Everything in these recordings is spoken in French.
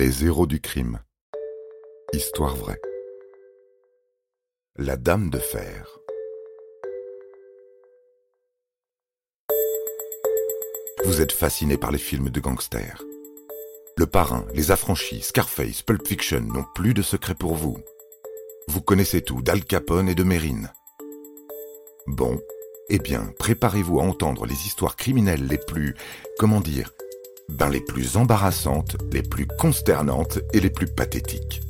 Les héros du crime. Histoire vraie. La Dame de Fer. Vous êtes fasciné par les films de gangsters. Le Parrain, Les Affranchis, Scarface, Pulp Fiction n'ont plus de secret pour vous. Vous connaissez tout d'Al Capone et de Mérine. Bon, eh bien, préparez-vous à entendre les histoires criminelles les plus, comment dire, ben les plus embarrassantes, les plus consternantes et les plus pathétiques.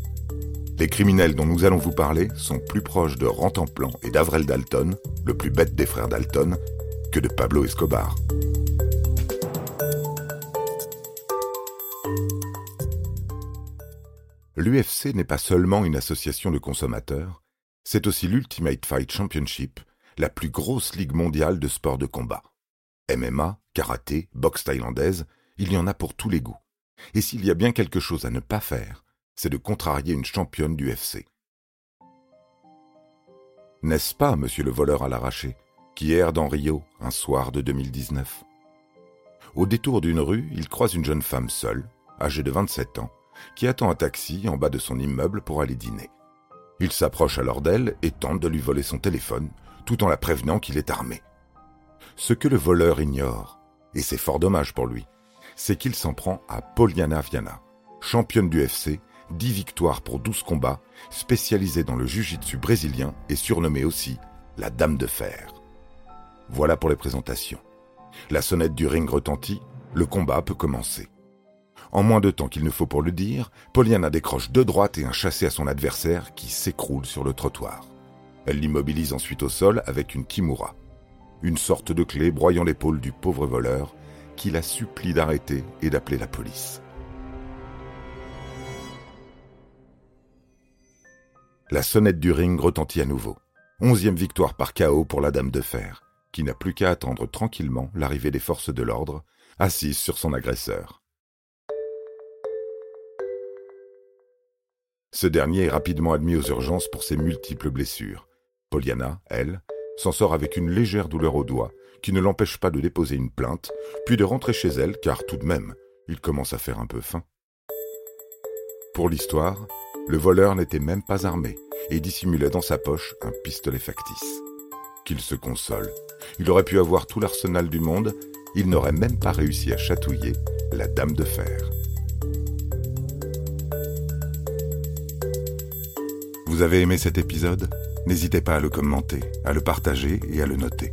Les criminels dont nous allons vous parler sont plus proches de Rantanplan et d'Avrel Dalton, le plus bête des frères Dalton, que de Pablo Escobar. L'UFC n'est pas seulement une association de consommateurs, c'est aussi l'Ultimate Fight Championship, la plus grosse ligue mondiale de sport de combat. MMA, karaté, boxe thaïlandaise, il y en a pour tous les goûts. Et s'il y a bien quelque chose à ne pas faire, c'est de contrarier une championne du FC. N'est-ce pas, monsieur le voleur à l'arraché, qui erre dans Rio un soir de 2019 Au détour d'une rue, il croise une jeune femme seule, âgée de 27 ans, qui attend un taxi en bas de son immeuble pour aller dîner. Il s'approche alors d'elle et tente de lui voler son téléphone, tout en la prévenant qu'il est armé. Ce que le voleur ignore, et c'est fort dommage pour lui, c'est qu'il s'en prend à Poliana Viana, championne du FC, 10 victoires pour 12 combats, spécialisée dans le jiu-jitsu brésilien et surnommée aussi la Dame de Fer. Voilà pour les présentations. La sonnette du ring retentit, le combat peut commencer. En moins de temps qu'il ne faut pour le dire, Poliana décroche deux droites et un chassé à son adversaire qui s'écroule sur le trottoir. Elle l'immobilise ensuite au sol avec une kimura, une sorte de clé broyant l'épaule du pauvre voleur qui la supplie d'arrêter et d'appeler la police. La sonnette du ring retentit à nouveau. Onzième victoire par chaos pour la Dame de Fer, qui n'a plus qu'à attendre tranquillement l'arrivée des forces de l'ordre, assise sur son agresseur. Ce dernier est rapidement admis aux urgences pour ses multiples blessures. Poliana, elle, s'en sort avec une légère douleur au doigt qui ne l'empêche pas de déposer une plainte, puis de rentrer chez elle, car tout de même, il commence à faire un peu faim. Pour l'histoire, le voleur n'était même pas armé et dissimulait dans sa poche un pistolet factice. Qu'il se console. Il aurait pu avoir tout l'arsenal du monde, il n'aurait même pas réussi à chatouiller la dame de fer. Vous avez aimé cet épisode? N'hésitez pas à le commenter, à le partager et à le noter.